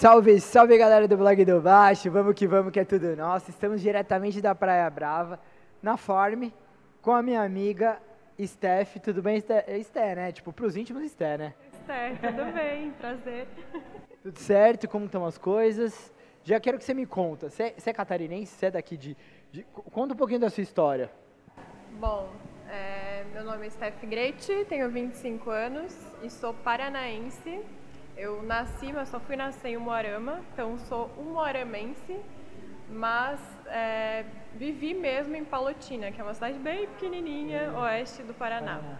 Salve, salve galera do blog do Baixo, vamos que vamos que é tudo nosso. Estamos diretamente da Praia Brava, na Farm, com a minha amiga Steph. Tudo bem, Steph, é né? Tipo, pros íntimos, Steph, né? Steph, tudo bem, prazer. Tudo certo, como estão as coisas? Já quero que você me conta, você, você é catarinense, você é daqui de, de, Conta um pouquinho da sua história. Bom, é, meu nome é Steph Grete, tenho 25 anos e sou paranaense eu nasci, mas só fui nascer em Umuarama, então sou umuaramense, mas é, vivi mesmo em Palotina, que é uma cidade bem pequenininha, oeste do Paraná.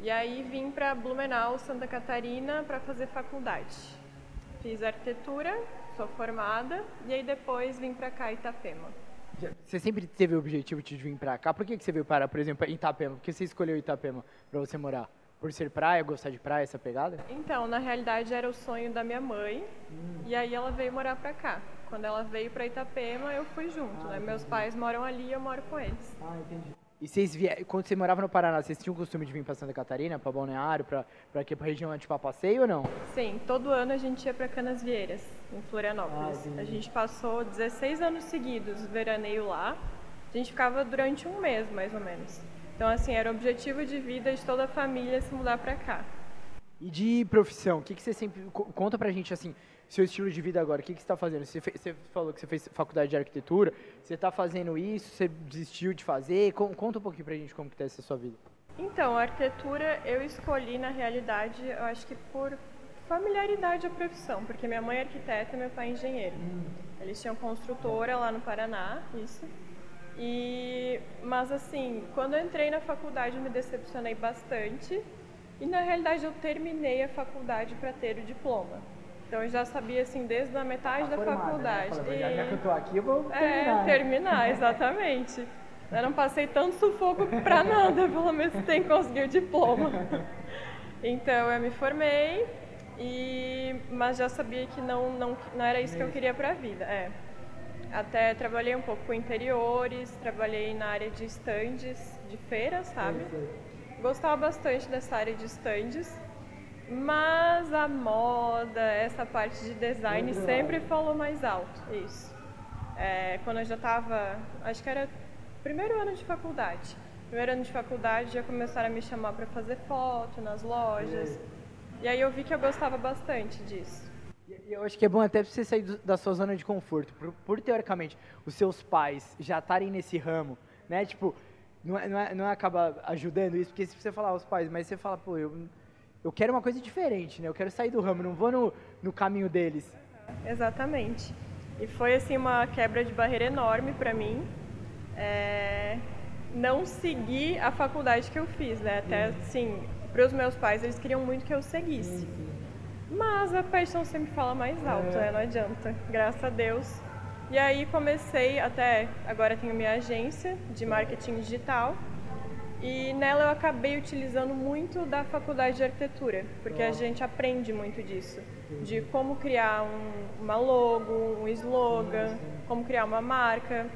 E aí vim para Blumenau, Santa Catarina, para fazer faculdade. Fiz arquitetura, sou formada, e aí depois vim para cá, Itapema. Você sempre teve o objetivo de vir para cá? Por que, que você veio para, por exemplo, Itapema? Por que você escolheu Itapema para você morar? Por ser praia, gostar de praia, essa pegada? Então, na realidade era o sonho da minha mãe. Hum. E aí ela veio morar pra cá. Quando ela veio pra Itapema, eu fui junto, ah, né? Meus pais moram ali e eu moro com eles. Ah, entendi. E vocês vieram, quando você morava no Paraná, vocês tinham o costume de vir para Santa Catarina, para Balneário, para para aqui para região tipo a passeio ou não? Sim, todo ano a gente ia para Canasvieiras, em Florianópolis. Ah, a gente passou 16 anos seguidos veraneio lá. A gente ficava durante um mês, mais ou menos. Então, assim, era o objetivo de vida de toda a família se mudar para cá. E de profissão, o que, que você sempre. Conta pra gente, assim, seu estilo de vida agora, o que, que você está fazendo? Você, fez, você, falou que você fez faculdade de arquitetura, você está fazendo isso, você desistiu de fazer? Conta um pouquinho pra gente como que tá essa sua vida. Então, a arquitetura eu escolhi, na realidade, eu acho que por familiaridade à profissão, porque minha mãe é arquiteta e meu pai é engenheiro. Hum. Eles tinham construtora lá no Paraná, isso. E, mas assim, quando eu entrei na faculdade eu me decepcionei bastante e na realidade eu terminei a faculdade para ter o diploma. Então eu já sabia assim desde a metade tá da formada, né? faculdade. Né? E... Já que eu tô aqui, eu vou terminar. É, terminar, exatamente. eu não passei tanto sufoco para nada, pelo menos tem que conseguir o diploma. Então eu me formei e mas já sabia que não não, não era isso que eu queria para a vida. É. Até trabalhei um pouco com interiores, trabalhei na área de estandes de feira, sabe? Gostava bastante dessa área de estandes, mas a moda, essa parte de design sempre falou mais alto, isso. É, quando eu já estava, acho que era primeiro ano de faculdade. Primeiro ano de faculdade já começaram a me chamar para fazer foto nas lojas. E aí eu vi que eu gostava bastante disso. Eu acho que é bom até você sair do, da sua zona de conforto. Por, por, teoricamente, os seus pais já estarem nesse ramo, né? Tipo, não, é, não, é, não é acaba ajudando isso, porque se você falar aos pais, mas você fala, pô, eu, eu quero uma coisa diferente, né? Eu quero sair do ramo, não vou no, no caminho deles. Exatamente. E foi, assim, uma quebra de barreira enorme para mim. É, não seguir a faculdade que eu fiz, né? Até, assim, para os meus pais, eles queriam muito que eu seguisse. Sim. Mas a paixão sempre fala mais alto, é. né? Não adianta. Graças a Deus. E aí comecei até agora tenho minha agência de marketing digital e nela eu acabei utilizando muito da faculdade de arquitetura, porque a gente aprende muito disso, de como criar um, uma logo, um slogan, como criar uma marca.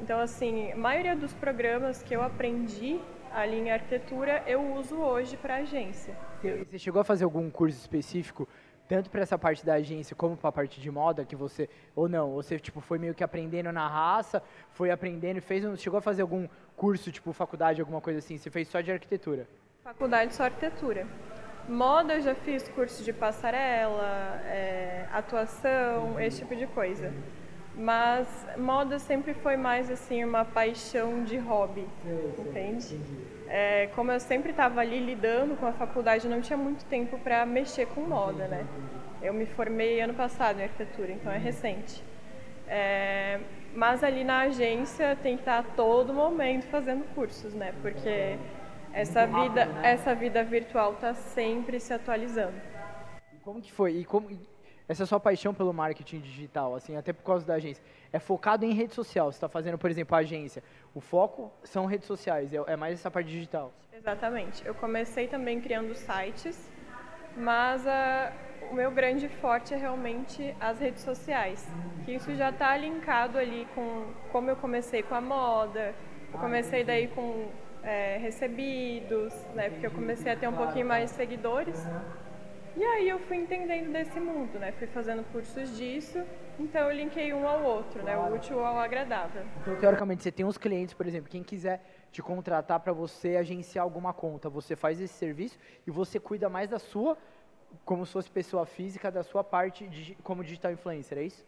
Então assim, a maioria dos programas que eu aprendi ali em arquitetura eu uso hoje para agência. Você chegou a fazer algum curso específico, tanto para essa parte da agência como para a parte de moda, que você, ou não, você tipo, foi meio que aprendendo na raça, foi aprendendo, fez, chegou a fazer algum curso, tipo faculdade, alguma coisa assim, você fez só de arquitetura? Faculdade só arquitetura. Moda eu já fiz curso de passarela, é, atuação, esse tipo de coisa. Mas moda sempre foi mais assim uma paixão de hobby, entende? É, como eu sempre estava ali lidando com a faculdade, não tinha muito tempo para mexer com moda, né? Eu me formei ano passado em arquitetura, então é recente. É, mas ali na agência tem que estar a todo momento fazendo cursos, né? Porque essa vida, né? essa vida virtual está sempre se atualizando. E como que foi? E como essa sua paixão pelo marketing digital, assim, até por causa da agência, é focado em rede social. Você está fazendo, por exemplo, a agência. O foco são redes sociais, é, é mais essa parte digital. Exatamente. Eu comecei também criando sites, mas a, o meu grande forte é realmente as redes sociais. Que isso já está linkado ali com como eu comecei com a moda, eu comecei daí com é, recebidos, né? Porque eu comecei a ter um pouquinho mais de seguidores. E aí eu fui entendendo desse mundo, né? Fui fazendo cursos disso, então eu linkei um ao outro, né? O útil ao agradável. Então, teoricamente, você tem uns clientes, por exemplo, quem quiser te contratar para você agenciar alguma conta, você faz esse serviço e você cuida mais da sua, como se fosse pessoa física, da sua parte de, como digital influencer, é isso?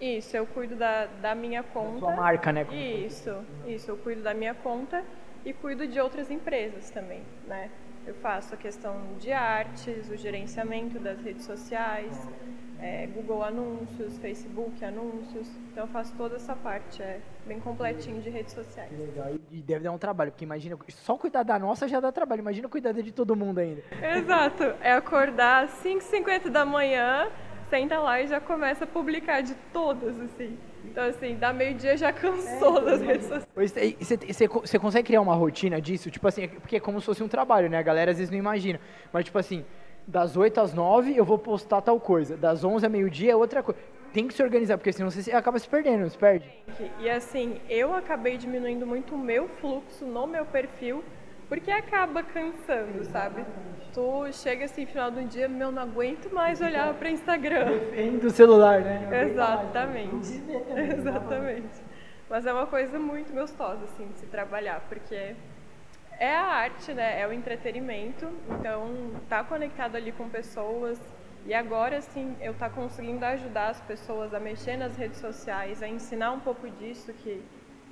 Isso, eu cuido da, da minha conta. Da sua marca, né? Isso, isso, eu cuido da minha conta e cuido de outras empresas também, né? Eu faço a questão de artes, o gerenciamento das redes sociais, é, Google Anúncios, Facebook Anúncios. Então eu faço toda essa parte, é bem completinho de redes sociais. Legal. E deve dar um trabalho, porque imagina, só cuidar da nossa já dá trabalho, imagina cuidar de todo mundo ainda. Exato. É acordar às 5h50 da manhã, senta lá e já começa a publicar de todas, assim. Então, assim, da meio-dia já cansou é, das redes sociais. Você consegue criar uma rotina disso? Tipo assim, porque é como se fosse um trabalho, né? A galera às vezes não imagina. Mas, tipo assim, das 8 às 9 eu vou postar tal coisa. Das 11 a meio-dia é outra coisa. Tem que se organizar, porque senão você acaba se perdendo, se perde. E assim, eu acabei diminuindo muito o meu fluxo no meu perfil porque acaba cansando, sabe? Tu chega assim, final do dia, meu, não aguento mais olhar para Instagram. Do celular, né? Exatamente. Exatamente. Mas é uma coisa muito gostosa, assim, de se trabalhar, porque é a arte, né? É o entretenimento. Então, tá conectado ali com pessoas. E agora, assim, eu tá conseguindo ajudar as pessoas a mexer nas redes sociais, a ensinar um pouco disso que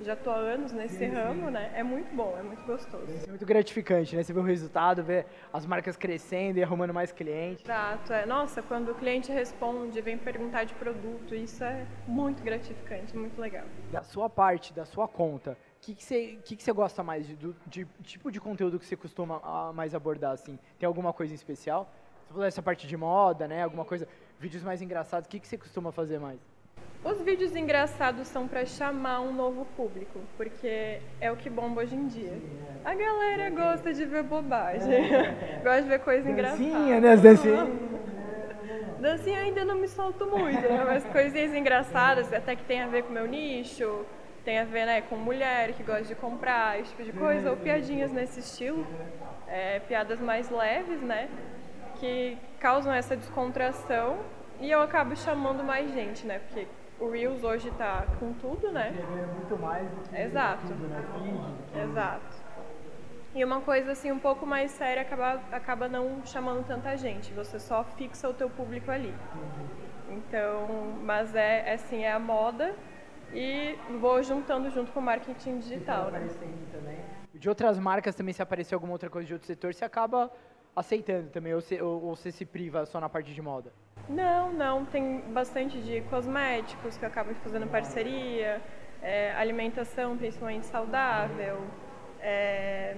já estou há anos nesse sim, ramo, sim. né? É muito bom, é muito gostoso. É muito gratificante, né? Você vê o resultado, ver as marcas crescendo e arrumando mais clientes. Exato, é. Nossa, quando o cliente responde, vem perguntar de produto, isso é muito gratificante, muito legal. Da sua parte, da sua conta, o que, que, você, que, que você gosta mais de, do, de, tipo de conteúdo que você costuma a, mais abordar, assim? Tem alguma coisa em especial? Você falou essa parte de moda, né? Alguma coisa, vídeos mais engraçados, o que, que você costuma fazer mais? Os vídeos engraçados são para chamar um novo público, porque é o que bomba hoje em dia. A galera gosta de ver bobagem, gosta de ver coisa engraçada. Dancinha, né? As dancinhas. Dancinha ainda não me solto muito, né? mas coisinhas engraçadas, até que tem a ver com o meu nicho, tem a ver né, com mulher que gosta de comprar, esse tipo de coisa, ou piadinhas nesse estilo, é, piadas mais leves, né? Que causam essa descontração e eu acabo chamando mais gente, né? Porque o Reels hoje está com tudo, né? É muito mais do que Exato. tudo, né? Feed, Exato. E uma coisa assim um pouco mais séria acaba, acaba não chamando tanta gente. Você só fixa o teu público ali. Então, mas é, é assim, é a moda e vou juntando junto com o marketing digital, né? De outras marcas também se aparecer alguma outra coisa de outro setor, você acaba aceitando também ou você, ou, ou você se priva só na parte de moda? Não, não. Tem bastante de cosméticos que eu acabo fazendo parceria, é, alimentação principalmente saudável, é,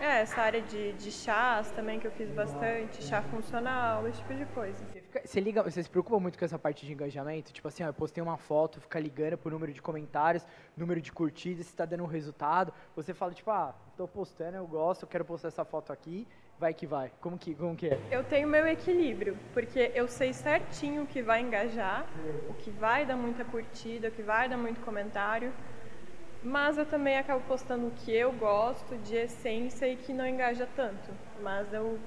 é, essa área de, de chás também que eu fiz bastante, chá funcional, esse tipo de coisa. Você, fica, você, liga, você se preocupa muito com essa parte de engajamento? Tipo assim, ó, eu postei uma foto, fica ligando pro número de comentários, número de curtidas, se está dando um resultado. Você fala, tipo, ah, estou postando, eu gosto, eu quero postar essa foto aqui vai que vai? Como que, como que é? Eu tenho meu equilíbrio, porque eu sei certinho o que vai engajar, o que vai dar muita curtida, o que vai dar muito comentário, mas eu também acabo postando o que eu gosto de essência e que não engaja tanto. Mas eu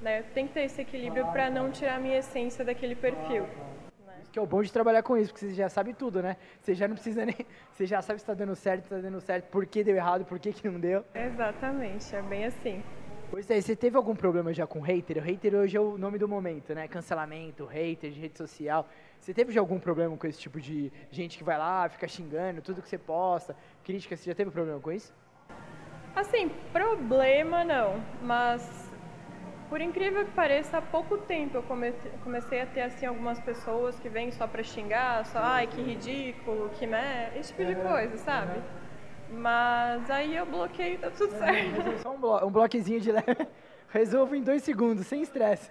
né, tenho que ter esse equilíbrio para não tirar a minha essência daquele perfil. Né? Que é o bom de trabalhar com isso, porque você já sabe tudo, né? Você já não precisa nem. Você já sabe se está dando certo, se está dando certo, por que deu errado, por que, que não deu. Exatamente, é bem assim. Pois é, você teve algum problema já com hater? O hater hoje é o nome do momento, né? Cancelamento, hater de rede social. Você teve já algum problema com esse tipo de gente que vai lá, fica xingando tudo que você posta, crítica? Você já teve problema com isso? Assim, problema não, mas por incrível que pareça, há pouco tempo eu comecei a ter assim algumas pessoas que vêm só para xingar, só ai que ridículo, que né, esse tipo de coisa, sabe? Mas aí eu bloqueei, tá tudo certo. É, só um, blo um bloquezinho de leve. Resolvo em dois segundos, sem estresse.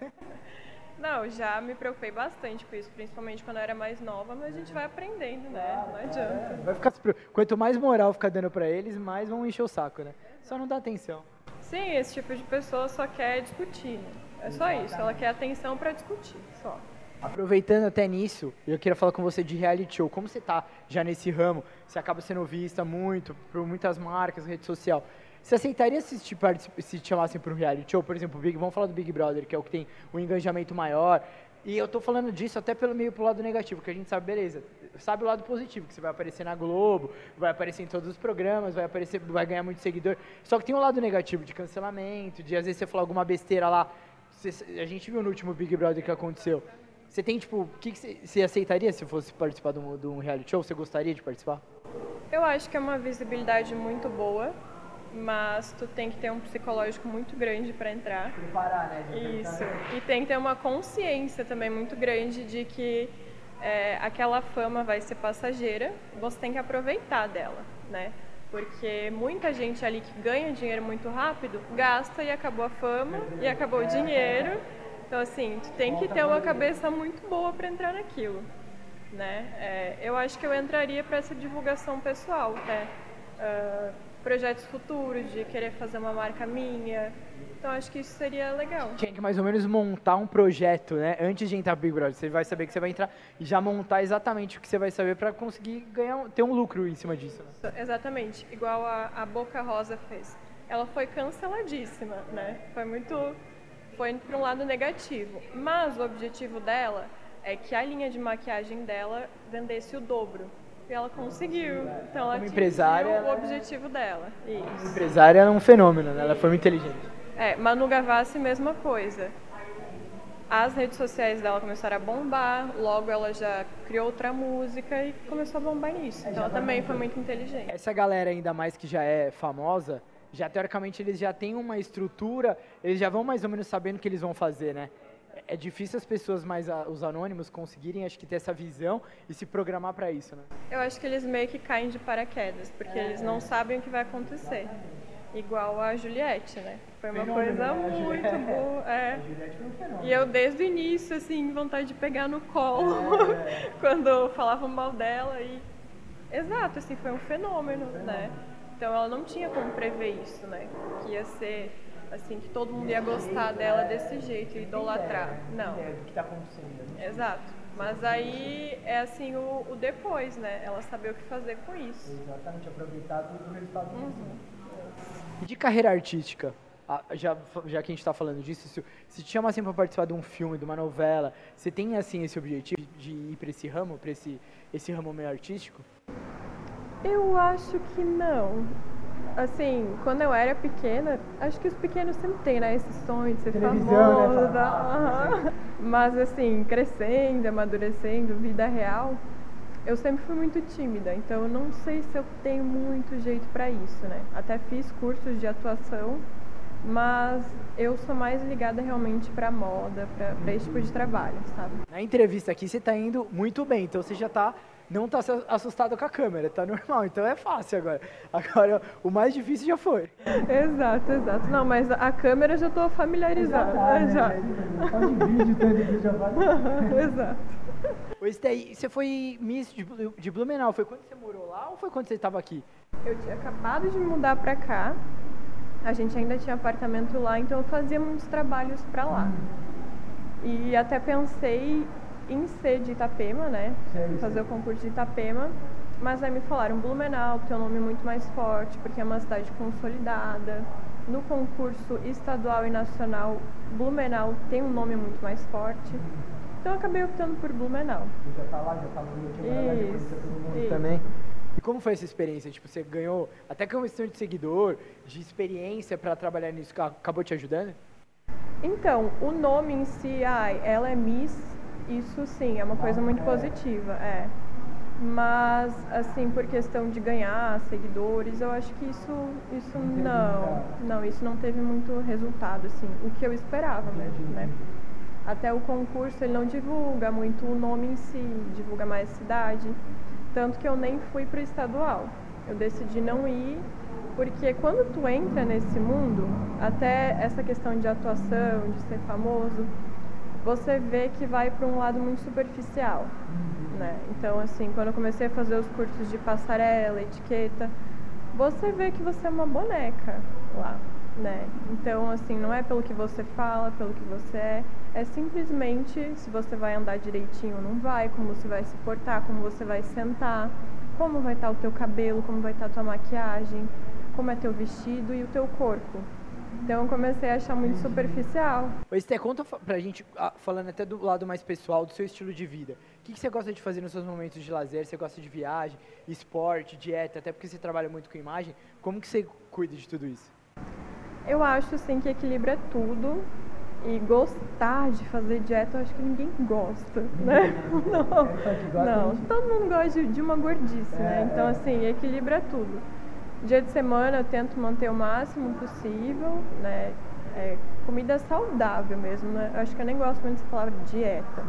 Não, já me preocupei bastante com isso, principalmente quando eu era mais nova, mas a gente vai aprendendo, né? Não adianta. Vai ficar, quanto mais moral ficar dando pra eles, mais vão encher o saco, né? Só não dá atenção. Sim, esse tipo de pessoa só quer discutir, né? É só isso, ela quer atenção para discutir, só. Aproveitando até nisso, eu queria falar com você de reality show. Como você está já nesse ramo? Você acaba sendo vista muito por muitas marcas, rede social. Você aceitaria se te, se te chamassem para um reality show? Por exemplo, Big, vamos falar do Big Brother, que é o que tem um engajamento maior. E eu tô falando disso até pelo meio pro lado negativo, que a gente sabe, beleza, sabe o lado positivo, que você vai aparecer na Globo, vai aparecer em todos os programas, vai aparecer, vai ganhar muito seguidor. Só que tem um lado negativo de cancelamento, de às vezes você falar alguma besteira lá. Você, a gente viu no último Big Brother que aconteceu. Você tem, tipo, o que, que você, você, aceitaria se fosse participar de um, de um reality show? Você gostaria de participar? Eu acho que é uma visibilidade muito boa mas tu tem que ter um psicológico muito grande para entrar. Preparar, né? Isso. E tem que ter uma consciência também muito grande de que é, aquela fama vai ser passageira, você tem que aproveitar dela, né? Porque muita gente ali que ganha dinheiro muito rápido gasta e acabou a fama e acabou o dinheiro. Então, assim, tu tem que ter uma cabeça muito boa para entrar naquilo, né? É, eu acho que eu entraria para essa divulgação pessoal, até. Uh, projetos futuros, de querer fazer uma marca minha. Então acho que isso seria legal. Tinha que mais ou menos montar um projeto, né? Antes de entrar no Big Brother. Você vai saber que você vai entrar e já montar exatamente o que você vai saber para conseguir ganhar, ter um lucro em cima disso. Né? Exatamente. Igual a, a Boca Rosa fez. Ela foi canceladíssima, né? Foi muito. Foi para um lado negativo. Mas o objetivo dela é que a linha de maquiagem dela vendesse o dobro. E ela conseguiu. Então ela Como empresária, o objetivo dela. Isso. Empresária é um fenômeno, né? Ela foi muito inteligente. É, Manu Gavassi, mesma coisa. As redes sociais dela começaram a bombar, logo ela já criou outra música e começou a bombar nisso. É, então ela também foi muito inteligente. Essa galera, ainda mais que já é famosa, já teoricamente eles já têm uma estrutura, eles já vão mais ou menos sabendo o que eles vão fazer, né? é difícil as pessoas mais os anônimos conseguirem acho que ter essa visão e se programar para isso, né? Eu acho que eles meio que caem de paraquedas, porque é, eles não sabem o que vai acontecer. Igual a Juliette, né? Foi uma fenômeno, coisa né? muito boa. É. Um e eu desde o início, assim, vontade de pegar no colo é, quando falavam mal dela e. Exato, assim, foi um fenômeno, né? Então ela não tinha como prever isso, né? Que ia ser assim, que todo mundo ia gostar dela desse jeito, idolatrar. Não. É do que está acontecendo. Né? Exato. Mas aí é assim o, o, depois, né? Ela saber o que fazer com isso. Exatamente, aproveitar tudo o resultado uhum. E de carreira artística? Já, já que a gente está falando disso, se, se te chama assim para participar de um filme, de uma novela, você tem assim esse objetivo de ir para esse ramo, para esse, esse ramo meio artístico? Eu acho que não assim, quando eu era pequena, acho que os pequenos sempre têm, né, esse sonho de ser famoso. Né? Uhum. Mas assim, crescendo, amadurecendo, vida real, eu sempre fui muito tímida, então eu não sei se eu tenho muito jeito para isso, né? Até fiz cursos de atuação, mas eu sou mais ligada realmente para moda, para esse tipo de trabalho, sabe? Na entrevista aqui você está indo muito bem, então você já está não tá assustado com a câmera, tá normal, então é fácil agora. Agora, o mais difícil já foi. Exato, exato. Não, mas a câmera já tô familiarizada. Ah, né? já. Vídeo, vídeo já vai. exato. Ô, Esther, você foi Miss de, de Blumenau, foi quando você morou lá ou foi quando você estava aqui? Eu tinha acabado de mudar para cá, a gente ainda tinha apartamento lá, então eu fazia muitos trabalhos para lá. E até pensei em ser de Itapema, né? Sim, fazer o concurso de Itapema. Mas aí me falaram Blumenau, que tem um nome muito mais forte, porque é uma cidade consolidada. No concurso estadual e nacional, Blumenau tem um nome muito mais forte. Então eu acabei optando por Blumenau. Já tá lá, já tá no Rio, isso, isso. também. E como foi essa experiência? Tipo, você ganhou até que uma questão de seguidor, de experiência para trabalhar nisso, acabou te ajudando? Então, o nome em si, ai, ela é Miss isso sim, é uma coisa muito positiva, é. Mas, assim, por questão de ganhar seguidores, eu acho que isso, isso não, não, isso não teve muito resultado, assim, o que eu esperava mesmo, né? Até o concurso ele não divulga muito o nome em si, divulga mais cidade, tanto que eu nem fui para o estadual. Eu decidi não ir, porque quando tu entra nesse mundo, até essa questão de atuação, de ser famoso, você vê que vai para um lado muito superficial, né? Então, assim, quando eu comecei a fazer os cursos de passarela, etiqueta, você vê que você é uma boneca lá, né? Então, assim, não é pelo que você fala, pelo que você é, é simplesmente se você vai andar direitinho ou não vai, como você vai se portar, como você vai sentar, como vai estar o teu cabelo, como vai estar a tua maquiagem. como é teu vestido e o teu corpo. Então eu comecei a achar muito superficial. Esté, conta pra gente, falando até do lado mais pessoal, do seu estilo de vida. O que, que você gosta de fazer nos seus momentos de lazer? Você gosta de viagem, esporte, dieta, até porque você trabalha muito com imagem. Como que você cuida de tudo isso? Eu acho, assim, que equilíbrio é tudo. E gostar de fazer dieta, eu acho que ninguém gosta, né? Não, não. todo mundo gosta de, uma gordice, né? Então, assim, equilíbrio é tudo. Dia de semana eu tento manter o máximo possível, né? É, comida saudável mesmo, né? Eu acho que eu nem gosto muito de falar dieta,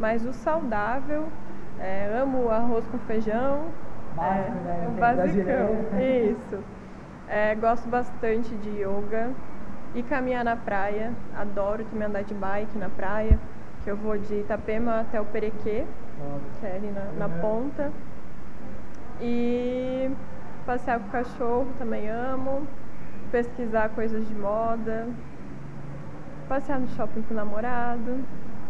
mas o saudável, é, amo arroz com feijão, Básico, é, né? o basicão, isso. É, gosto bastante de yoga e caminhar na praia, adoro também andar de bike na praia, que eu vou de Itapema até o Perequê, que é ali na, na ponta. E Passear com o cachorro também amo. Pesquisar coisas de moda. Passear no shopping com o namorado.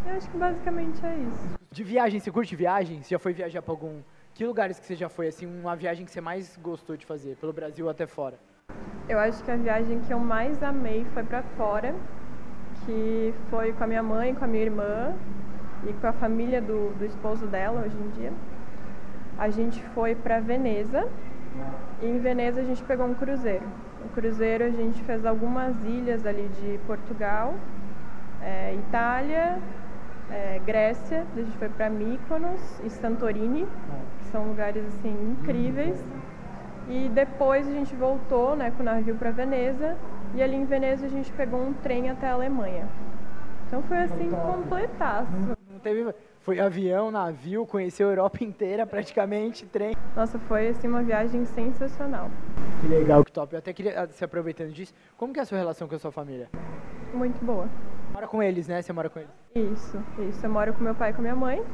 Eu acho que basicamente é isso. De viagem, você curte viagem? Você já foi viajar para algum. Que lugares que você já foi, assim, uma viagem que você mais gostou de fazer, pelo Brasil até fora? Eu acho que a viagem que eu mais amei foi para fora, que foi com a minha mãe, com a minha irmã e com a família do, do esposo dela hoje em dia. A gente foi para Veneza, e em Veneza a gente pegou um cruzeiro. O cruzeiro a gente fez algumas ilhas ali de Portugal, é, Itália, é, Grécia, a gente foi para Mykonos e Santorini, que são lugares assim incríveis. E depois a gente voltou né, com o navio para Veneza e ali em Veneza a gente pegou um trem até a Alemanha. Então foi assim completaço. Teve foi avião, navio, conheceu a Europa inteira praticamente, trem. Nossa, foi assim uma viagem sensacional. Que legal, que top. Eu até queria, ah, se aproveitando disso, como que é a sua relação com a sua família? Muito boa. Mora com eles, né? Você mora com eles? Isso, isso. Eu moro com meu pai e com minha mãe.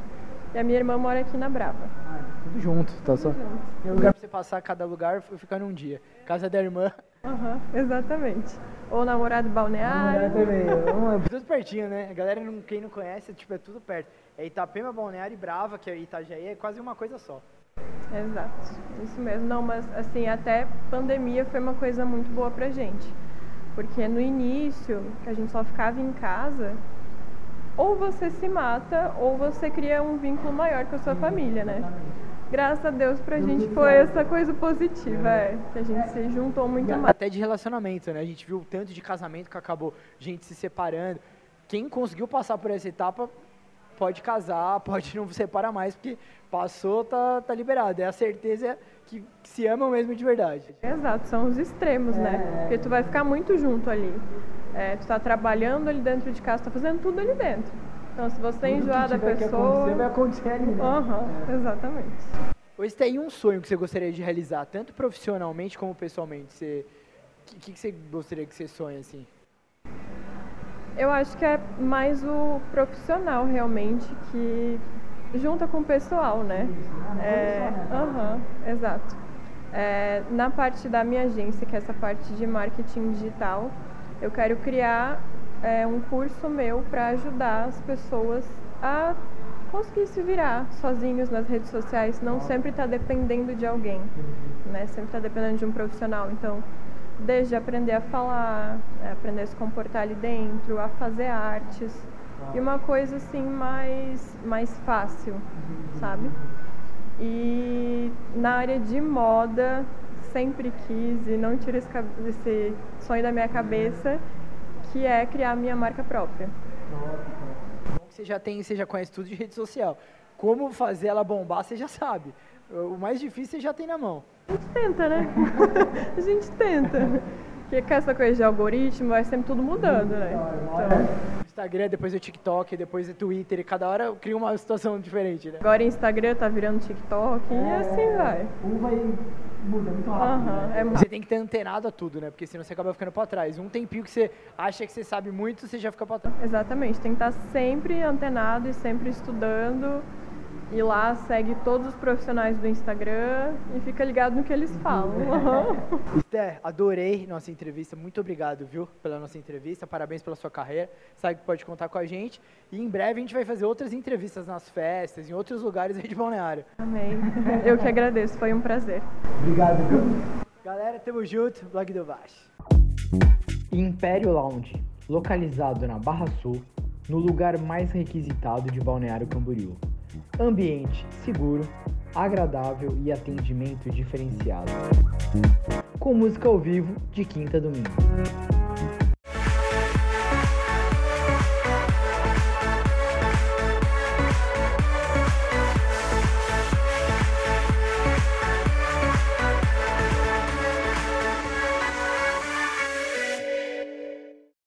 E a minha irmã mora aqui na Brava. Ah, tudo junto, tá tudo só? Junto. Tem lugar pra você passar cada lugar e ficar num dia. Casa da irmã. Aham, uhum, exatamente. Ou namorado balneário. Namorado também. é tudo pertinho, né? A galera, não, quem não conhece, tipo, é tudo perto. É Itapema, Balneário e Brava, que é Itajaí, é quase uma coisa só. Exato, isso mesmo. Não, mas assim, até pandemia foi uma coisa muito boa pra gente. Porque no início, que a gente só ficava em casa, ou você se mata, ou você cria um vínculo maior com a sua família, né? Graças a Deus pra gente foi essa coisa positiva, é, que a gente se juntou muito mais. Até de relacionamento, né? A gente viu o tanto de casamento que acabou gente se separando. Quem conseguiu passar por essa etapa pode casar, pode não separar mais, porque passou, tá, tá liberado. É a certeza que, se amam mesmo de verdade. Exato, são os extremos, né? é, né? Porque tu vai ficar muito junto ali. É, tu tá trabalhando ali dentro de casa, tá fazendo tudo ali dentro. Então, se você tudo enjoar da pessoa. Que vai acontecer ali, né? Uhum, é. Exatamente. Hoje tem um sonho que você gostaria de realizar, tanto profissionalmente como pessoalmente. Você, o que, que você gostaria que você sonhe assim? Eu acho que é mais o profissional realmente que junta com o pessoal, né? É, uhum, exato. É, na parte da minha agência, que é essa parte de marketing digital, eu quero criar é, um curso meu para ajudar as pessoas a conseguir se virar sozinhos nas redes sociais, não sempre estar tá dependendo de alguém, né? Sempre estar tá dependendo de um profissional. Então, desde aprender a falar, é, aprender a se comportar ali dentro, a fazer artes e uma coisa assim mais mais fácil, sabe? E na área de moda sempre quis e não tiro esse, esse sonho da minha cabeça, que é criar a minha marca própria. Você já tem, você já conhece tudo de rede social. Como fazer ela bombar, você já sabe. O mais difícil você já tem na mão. A gente tenta, né? a gente tenta. Porque com essa coisa de algoritmo vai sempre tudo mudando, né? Então... Instagram, depois o TikTok, depois o Twitter, e cada hora cria uma situação diferente, né? Agora Instagram tá virando TikTok é... e assim vai. Um vai muda muito rápido. Uhum, né? é Você tem que ter antenado a tudo, né? Porque senão você acaba ficando para trás. Um tempinho que você acha que você sabe muito, você já fica para trás. Exatamente, tem que estar sempre antenado e sempre estudando e lá segue todos os profissionais do Instagram e fica ligado no que eles falam. Esther, adorei nossa entrevista. Muito obrigado, viu, pela nossa entrevista. Parabéns pela sua carreira. Sabe que pode contar com a gente. E em breve a gente vai fazer outras entrevistas nas festas, em outros lugares aí de Balneário. Amém. Eu que agradeço. Foi um prazer. Obrigado, viu? Galera, tamo junto, blog do Baixo. Império Lounge, localizado na Barra Sul, no lugar mais requisitado de Balneário Camboriú. Ambiente seguro, agradável e atendimento diferenciado. Com música ao vivo de quinta a domingo.